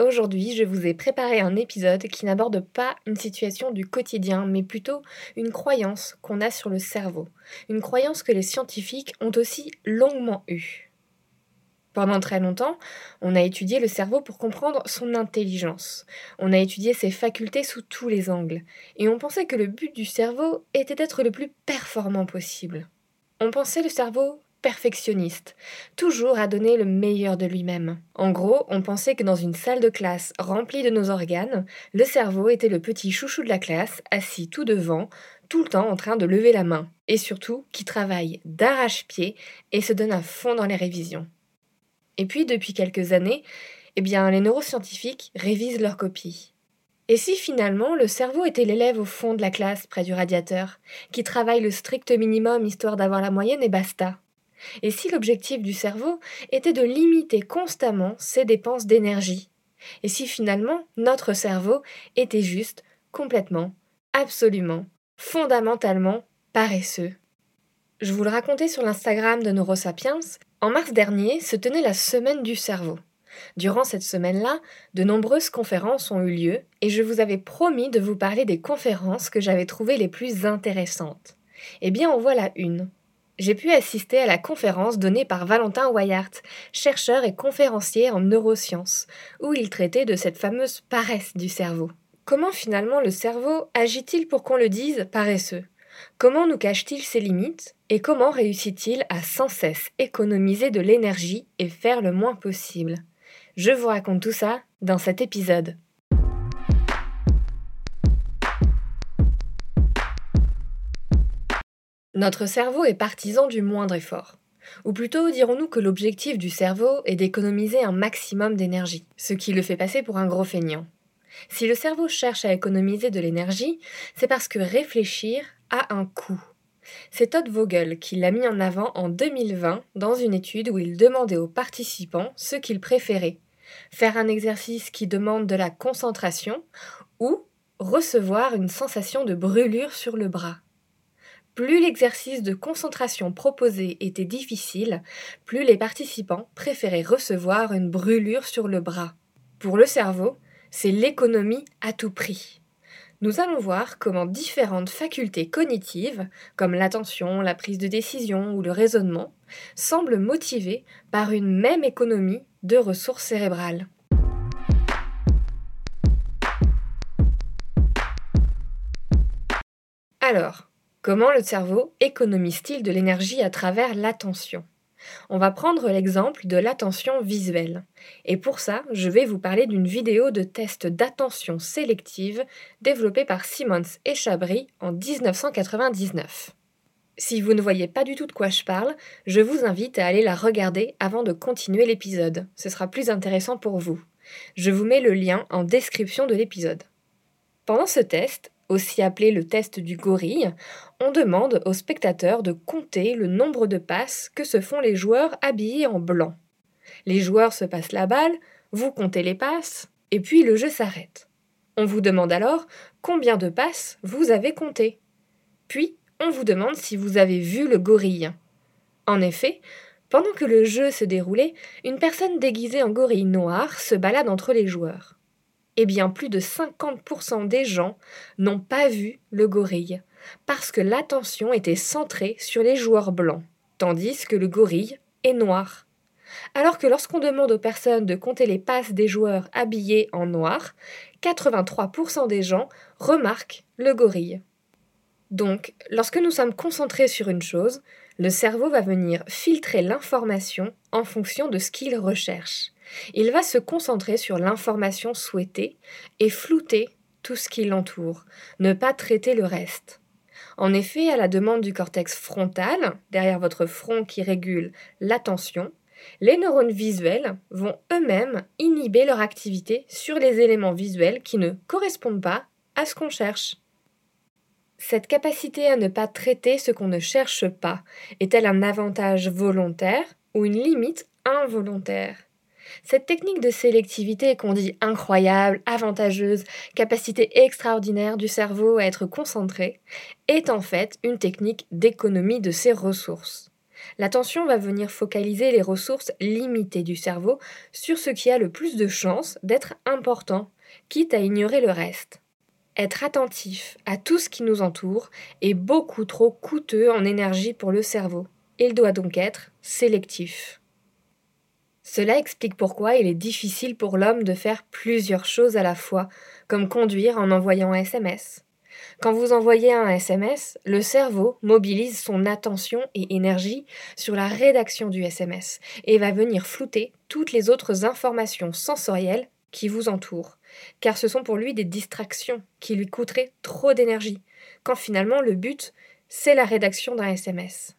Aujourd'hui, je vous ai préparé un épisode qui n'aborde pas une situation du quotidien, mais plutôt une croyance qu'on a sur le cerveau. Une croyance que les scientifiques ont aussi longuement eue. Pendant très longtemps, on a étudié le cerveau pour comprendre son intelligence. On a étudié ses facultés sous tous les angles. Et on pensait que le but du cerveau était d'être le plus performant possible. On pensait le cerveau perfectionniste, toujours à donner le meilleur de lui-même. En gros, on pensait que dans une salle de classe remplie de nos organes, le cerveau était le petit chouchou de la classe, assis tout devant, tout le temps en train de lever la main, et surtout qui travaille d'arrache-pied et se donne à fond dans les révisions. Et puis, depuis quelques années, eh bien, les neuroscientifiques révisent leurs copies. Et si finalement le cerveau était l'élève au fond de la classe près du radiateur, qui travaille le strict minimum histoire d'avoir la moyenne et basta et si l'objectif du cerveau était de limiter constamment ses dépenses d'énergie? Et si finalement notre cerveau était juste, complètement, absolument, fondamentalement paresseux? Je vous le racontais sur l'Instagram de Neurosapiens, en mars dernier se tenait la semaine du cerveau. Durant cette semaine-là, de nombreuses conférences ont eu lieu et je vous avais promis de vous parler des conférences que j'avais trouvées les plus intéressantes. Eh bien, en voilà une j'ai pu assister à la conférence donnée par Valentin Weyart, chercheur et conférencier en neurosciences, où il traitait de cette fameuse paresse du cerveau. Comment finalement le cerveau agit-il pour qu'on le dise paresseux? Comment nous cache-t-il ses limites? Et comment réussit-il à sans cesse économiser de l'énergie et faire le moins possible? Je vous raconte tout ça dans cet épisode. Notre cerveau est partisan du moindre effort. Ou plutôt dirons-nous que l'objectif du cerveau est d'économiser un maximum d'énergie, ce qui le fait passer pour un gros feignant. Si le cerveau cherche à économiser de l'énergie, c'est parce que réfléchir a un coût. C'est Todd Vogel qui l'a mis en avant en 2020 dans une étude où il demandait aux participants ce qu'ils préféraient. Faire un exercice qui demande de la concentration ou recevoir une sensation de brûlure sur le bras. Plus l'exercice de concentration proposé était difficile, plus les participants préféraient recevoir une brûlure sur le bras. Pour le cerveau, c'est l'économie à tout prix. Nous allons voir comment différentes facultés cognitives, comme l'attention, la prise de décision ou le raisonnement, semblent motivées par une même économie de ressources cérébrales. Alors, Comment le cerveau économise-t-il de l'énergie à travers l'attention? On va prendre l'exemple de l'attention visuelle. Et pour ça, je vais vous parler d'une vidéo de test d'attention sélective développée par Simons et Chabry en 1999. Si vous ne voyez pas du tout de quoi je parle, je vous invite à aller la regarder avant de continuer l'épisode. Ce sera plus intéressant pour vous. Je vous mets le lien en description de l'épisode. Pendant ce test, aussi appelé le test du gorille, on demande aux spectateurs de compter le nombre de passes que se font les joueurs habillés en blanc. Les joueurs se passent la balle, vous comptez les passes, et puis le jeu s'arrête. On vous demande alors combien de passes vous avez compté. Puis, on vous demande si vous avez vu le gorille. En effet, pendant que le jeu se déroulait, une personne déguisée en gorille noir se balade entre les joueurs eh bien plus de 50% des gens n'ont pas vu le gorille, parce que l'attention était centrée sur les joueurs blancs, tandis que le gorille est noir. Alors que lorsqu'on demande aux personnes de compter les passes des joueurs habillés en noir, 83% des gens remarquent le gorille. Donc, lorsque nous sommes concentrés sur une chose, le cerveau va venir filtrer l'information en fonction de ce qu'il recherche. Il va se concentrer sur l'information souhaitée et flouter tout ce qui l'entoure, ne pas traiter le reste. En effet, à la demande du cortex frontal, derrière votre front qui régule l'attention, les neurones visuels vont eux-mêmes inhiber leur activité sur les éléments visuels qui ne correspondent pas à ce qu'on cherche. Cette capacité à ne pas traiter ce qu'on ne cherche pas est-elle un avantage volontaire ou une limite involontaire? Cette technique de sélectivité qu'on dit incroyable, avantageuse, capacité extraordinaire du cerveau à être concentré, est en fait une technique d'économie de ses ressources. L'attention va venir focaliser les ressources limitées du cerveau sur ce qui a le plus de chances d'être important, quitte à ignorer le reste. Être attentif à tout ce qui nous entoure est beaucoup trop coûteux en énergie pour le cerveau. Il doit donc être sélectif. Cela explique pourquoi il est difficile pour l'homme de faire plusieurs choses à la fois, comme conduire en envoyant un SMS. Quand vous envoyez un SMS, le cerveau mobilise son attention et énergie sur la rédaction du SMS et va venir flouter toutes les autres informations sensorielles qui vous entourent, car ce sont pour lui des distractions qui lui coûteraient trop d'énergie, quand finalement le but, c'est la rédaction d'un SMS.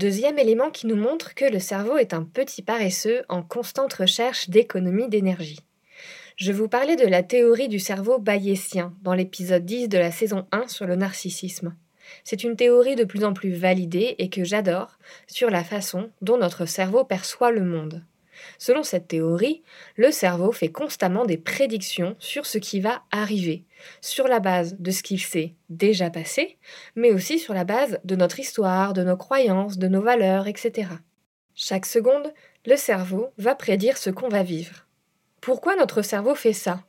Deuxième élément qui nous montre que le cerveau est un petit paresseux en constante recherche d'économie d'énergie. Je vous parlais de la théorie du cerveau bayésien dans l'épisode 10 de la saison 1 sur le narcissisme. C'est une théorie de plus en plus validée et que j'adore sur la façon dont notre cerveau perçoit le monde. Selon cette théorie, le cerveau fait constamment des prédictions sur ce qui va arriver, sur la base de ce qu'il s'est déjà passé, mais aussi sur la base de notre histoire, de nos croyances, de nos valeurs, etc. Chaque seconde, le cerveau va prédire ce qu'on va vivre. Pourquoi notre cerveau fait ça?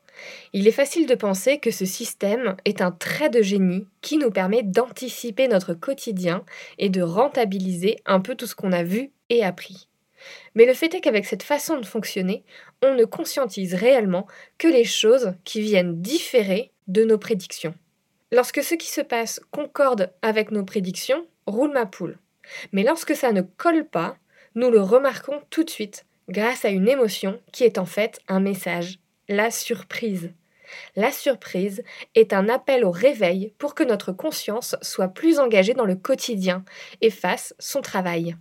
Il est facile de penser que ce système est un trait de génie qui nous permet d'anticiper notre quotidien et de rentabiliser un peu tout ce qu'on a vu et appris. Mais le fait est qu'avec cette façon de fonctionner, on ne conscientise réellement que les choses qui viennent différer de nos prédictions. Lorsque ce qui se passe concorde avec nos prédictions, roule ma poule. Mais lorsque ça ne colle pas, nous le remarquons tout de suite grâce à une émotion qui est en fait un message, la surprise. La surprise est un appel au réveil pour que notre conscience soit plus engagée dans le quotidien et fasse son travail.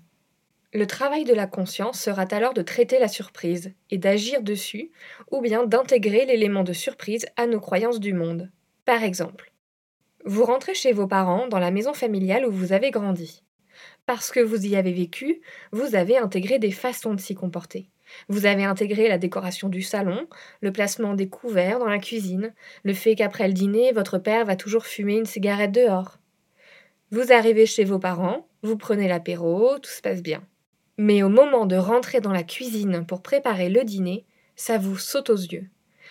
Le travail de la conscience sera alors de traiter la surprise et d'agir dessus, ou bien d'intégrer l'élément de surprise à nos croyances du monde. Par exemple, vous rentrez chez vos parents dans la maison familiale où vous avez grandi. Parce que vous y avez vécu, vous avez intégré des façons de s'y comporter. Vous avez intégré la décoration du salon, le placement des couverts dans la cuisine, le fait qu'après le dîner, votre père va toujours fumer une cigarette dehors. Vous arrivez chez vos parents, vous prenez l'apéro, tout se passe bien. Mais au moment de rentrer dans la cuisine pour préparer le dîner, ça vous saute aux yeux.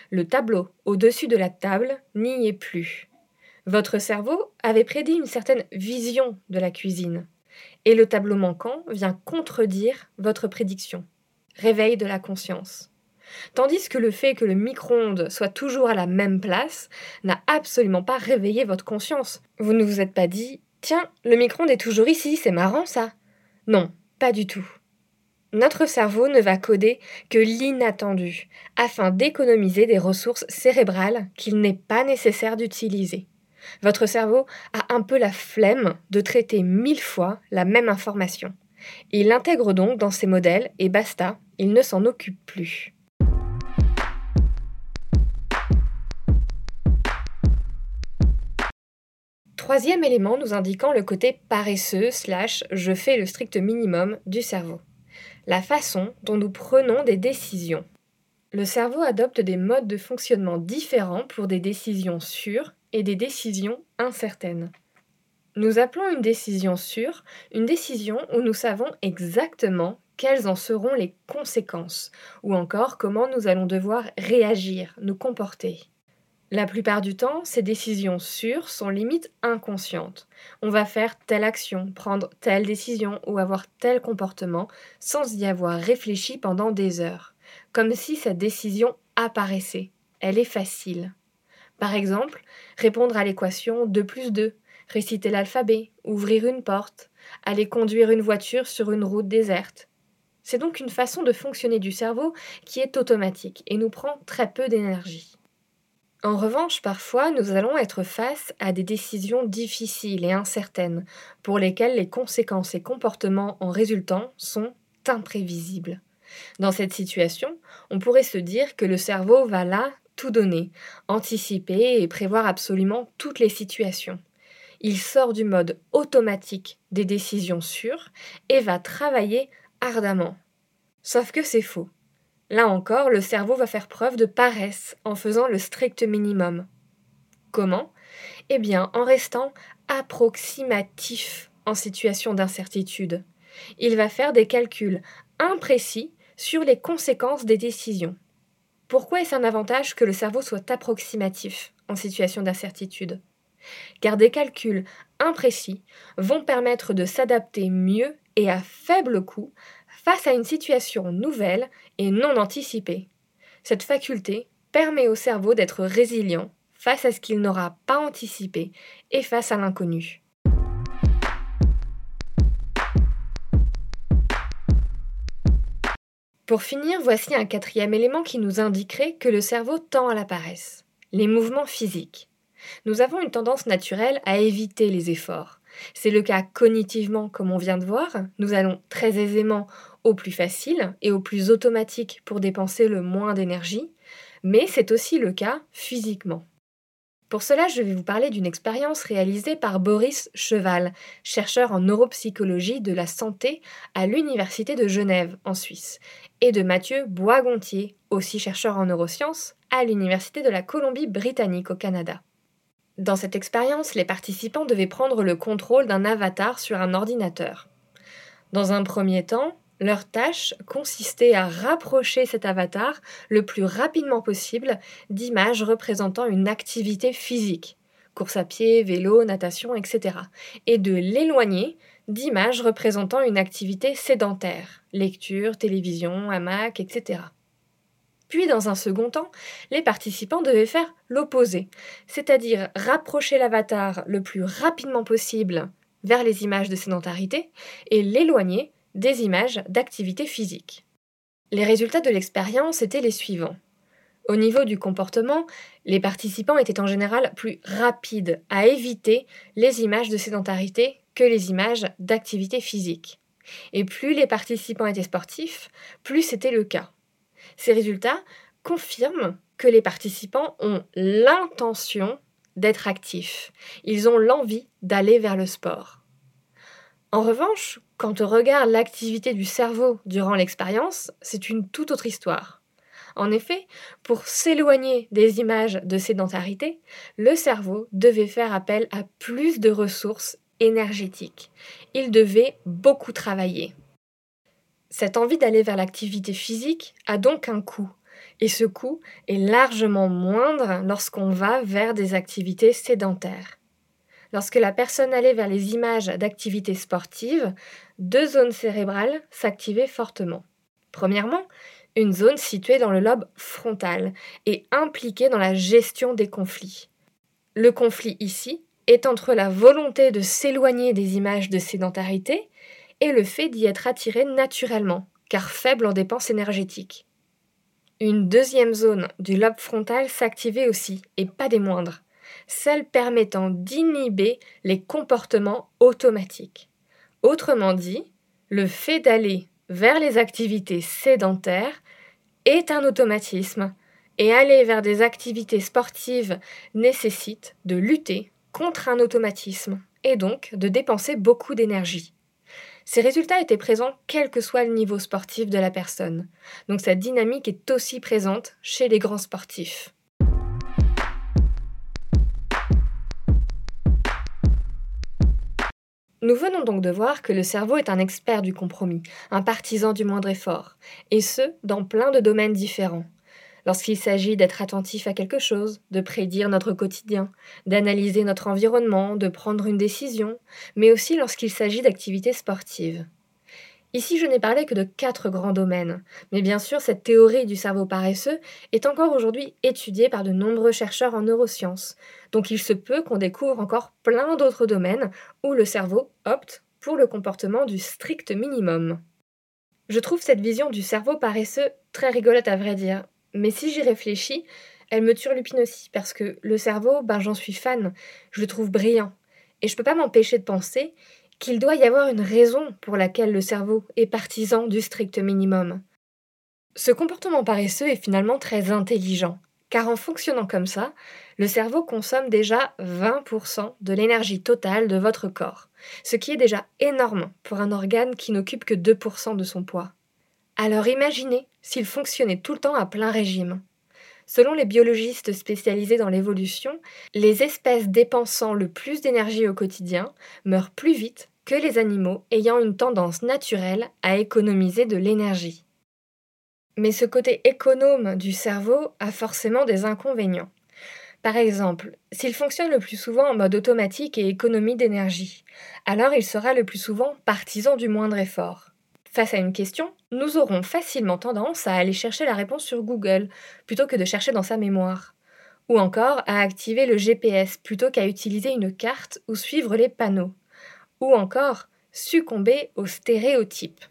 Le tableau au-dessus de la table n'y est plus. Votre cerveau avait prédit une certaine vision de la cuisine, et le tableau manquant vient contredire votre prédiction. Réveil de la conscience. Tandis que le fait que le micro-ondes soit toujours à la même place n'a absolument pas réveillé votre conscience. Vous ne vous êtes pas dit Tiens, le micro-ondes est toujours ici, c'est marrant ça. Non, pas du tout. Notre cerveau ne va coder que l'inattendu, afin d'économiser des ressources cérébrales qu'il n'est pas nécessaire d'utiliser. Votre cerveau a un peu la flemme de traiter mille fois la même information. Il l'intègre donc dans ses modèles et basta, il ne s'en occupe plus. Troisième élément nous indiquant le côté paresseux slash je fais le strict minimum du cerveau la façon dont nous prenons des décisions. Le cerveau adopte des modes de fonctionnement différents pour des décisions sûres et des décisions incertaines. Nous appelons une décision sûre une décision où nous savons exactement quelles en seront les conséquences, ou encore comment nous allons devoir réagir, nous comporter. La plupart du temps, ces décisions sûres sont limite inconscientes. On va faire telle action, prendre telle décision ou avoir tel comportement sans y avoir réfléchi pendant des heures, comme si cette décision apparaissait. Elle est facile. Par exemple, répondre à l'équation 2 plus 2, réciter l'alphabet, ouvrir une porte, aller conduire une voiture sur une route déserte. C'est donc une façon de fonctionner du cerveau qui est automatique et nous prend très peu d'énergie. En revanche, parfois, nous allons être face à des décisions difficiles et incertaines, pour lesquelles les conséquences et comportements en résultant sont imprévisibles. Dans cette situation, on pourrait se dire que le cerveau va là tout donner, anticiper et prévoir absolument toutes les situations. Il sort du mode automatique des décisions sûres et va travailler ardemment. Sauf que c'est faux. Là encore, le cerveau va faire preuve de paresse en faisant le strict minimum. Comment? Eh bien, en restant approximatif en situation d'incertitude. Il va faire des calculs imprécis sur les conséquences des décisions. Pourquoi est-ce un avantage que le cerveau soit approximatif en situation d'incertitude? Car des calculs imprécis vont permettre de s'adapter mieux et à faible coût face à une situation nouvelle et non anticipée. Cette faculté permet au cerveau d'être résilient face à ce qu'il n'aura pas anticipé et face à l'inconnu. Pour finir, voici un quatrième élément qui nous indiquerait que le cerveau tend à la paresse. Les mouvements physiques. Nous avons une tendance naturelle à éviter les efforts. C'est le cas cognitivement, comme on vient de voir. Nous allons très aisément au plus facile et au plus automatique pour dépenser le moins d'énergie, mais c'est aussi le cas physiquement. Pour cela, je vais vous parler d'une expérience réalisée par Boris Cheval, chercheur en neuropsychologie de la santé à l'Université de Genève, en Suisse, et de Mathieu Boisgontier, aussi chercheur en neurosciences, à l'Université de la Colombie-Britannique au Canada. Dans cette expérience, les participants devaient prendre le contrôle d'un avatar sur un ordinateur. Dans un premier temps, leur tâche consistait à rapprocher cet avatar le plus rapidement possible d'images représentant une activité physique, course à pied, vélo, natation, etc., et de l'éloigner d'images représentant une activité sédentaire, lecture, télévision, hamac, etc. Puis, dans un second temps, les participants devaient faire l'opposé, c'est-à-dire rapprocher l'avatar le plus rapidement possible vers les images de sédentarité et l'éloigner des images d'activité physique. Les résultats de l'expérience étaient les suivants. Au niveau du comportement, les participants étaient en général plus rapides à éviter les images de sédentarité que les images d'activité physique. Et plus les participants étaient sportifs, plus c'était le cas. Ces résultats confirment que les participants ont l'intention d'être actifs. Ils ont l'envie d'aller vers le sport. En revanche, quand on regarde l'activité du cerveau durant l'expérience, c'est une toute autre histoire. En effet, pour s'éloigner des images de sédentarité, le cerveau devait faire appel à plus de ressources énergétiques. Il devait beaucoup travailler. Cette envie d'aller vers l'activité physique a donc un coût, et ce coût est largement moindre lorsqu'on va vers des activités sédentaires. Lorsque la personne allait vers les images d'activités sportives, deux zones cérébrales s'activaient fortement. Premièrement, une zone située dans le lobe frontal et impliquée dans la gestion des conflits. Le conflit ici est entre la volonté de s'éloigner des images de sédentarité et le fait d'y être attiré naturellement, car faible en dépenses énergétiques. Une deuxième zone du lobe frontal s'activait aussi, et pas des moindres celle permettant d'inhiber les comportements automatiques. Autrement dit, le fait d'aller vers les activités sédentaires est un automatisme et aller vers des activités sportives nécessite de lutter contre un automatisme et donc de dépenser beaucoup d'énergie. Ces résultats étaient présents quel que soit le niveau sportif de la personne. Donc cette dynamique est aussi présente chez les grands sportifs. Nous venons donc de voir que le cerveau est un expert du compromis, un partisan du moindre effort, et ce, dans plein de domaines différents. Lorsqu'il s'agit d'être attentif à quelque chose, de prédire notre quotidien, d'analyser notre environnement, de prendre une décision, mais aussi lorsqu'il s'agit d'activités sportives. Ici, je n'ai parlé que de quatre grands domaines, mais bien sûr, cette théorie du cerveau paresseux est encore aujourd'hui étudiée par de nombreux chercheurs en neurosciences, donc il se peut qu'on découvre encore plein d'autres domaines où le cerveau opte pour le comportement du strict minimum. Je trouve cette vision du cerveau paresseux très rigolote à vrai dire, mais si j'y réfléchis, elle me turlupine aussi, parce que le cerveau, ben j'en suis fan, je le trouve brillant, et je peux pas m'empêcher de penser qu'il doit y avoir une raison pour laquelle le cerveau est partisan du strict minimum. Ce comportement paresseux est finalement très intelligent, car en fonctionnant comme ça, le cerveau consomme déjà 20% de l'énergie totale de votre corps, ce qui est déjà énorme pour un organe qui n'occupe que 2% de son poids. Alors imaginez s'il fonctionnait tout le temps à plein régime. Selon les biologistes spécialisés dans l'évolution, les espèces dépensant le plus d'énergie au quotidien meurent plus vite que les animaux ayant une tendance naturelle à économiser de l'énergie. Mais ce côté économe du cerveau a forcément des inconvénients. Par exemple, s'il fonctionne le plus souvent en mode automatique et économie d'énergie, alors il sera le plus souvent partisan du moindre effort. Face à une question, nous aurons facilement tendance à aller chercher la réponse sur Google plutôt que de chercher dans sa mémoire. Ou encore à activer le GPS plutôt qu'à utiliser une carte ou suivre les panneaux. Ou encore succomber aux stéréotypes.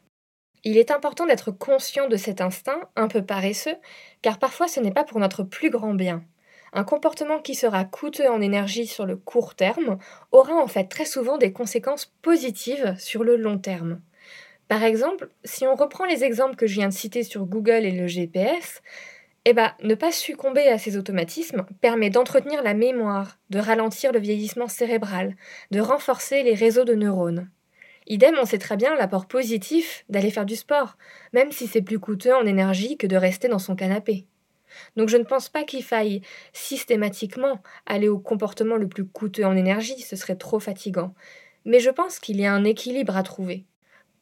Il est important d'être conscient de cet instinct un peu paresseux, car parfois ce n'est pas pour notre plus grand bien. Un comportement qui sera coûteux en énergie sur le court terme aura en fait très souvent des conséquences positives sur le long terme. Par exemple, si on reprend les exemples que je viens de citer sur Google et le GPS, eh ben, ne pas succomber à ces automatismes permet d'entretenir la mémoire, de ralentir le vieillissement cérébral, de renforcer les réseaux de neurones. Idem, on sait très bien l'apport positif d'aller faire du sport, même si c'est plus coûteux en énergie que de rester dans son canapé. Donc je ne pense pas qu'il faille systématiquement aller au comportement le plus coûteux en énergie, ce serait trop fatigant. Mais je pense qu'il y a un équilibre à trouver.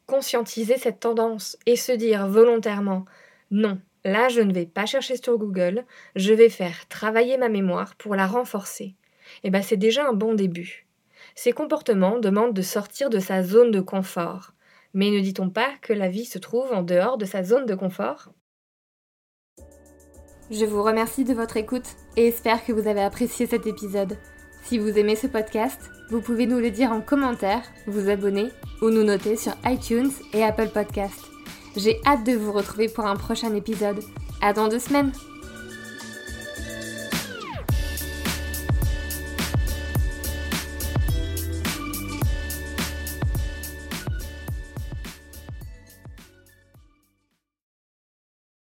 Conscientiser cette tendance et se dire volontairement non, là je ne vais pas chercher sur Google, je vais faire travailler ma mémoire pour la renforcer. Et eh bien c'est déjà un bon début. Ces comportements demandent de sortir de sa zone de confort. Mais ne dit-on pas que la vie se trouve en dehors de sa zone de confort? Je vous remercie de votre écoute et espère que vous avez apprécié cet épisode. Si vous aimez ce podcast, vous pouvez nous le dire en commentaire, vous abonner ou nous noter sur iTunes et Apple Podcasts. J'ai hâte de vous retrouver pour un prochain épisode. À dans deux semaines!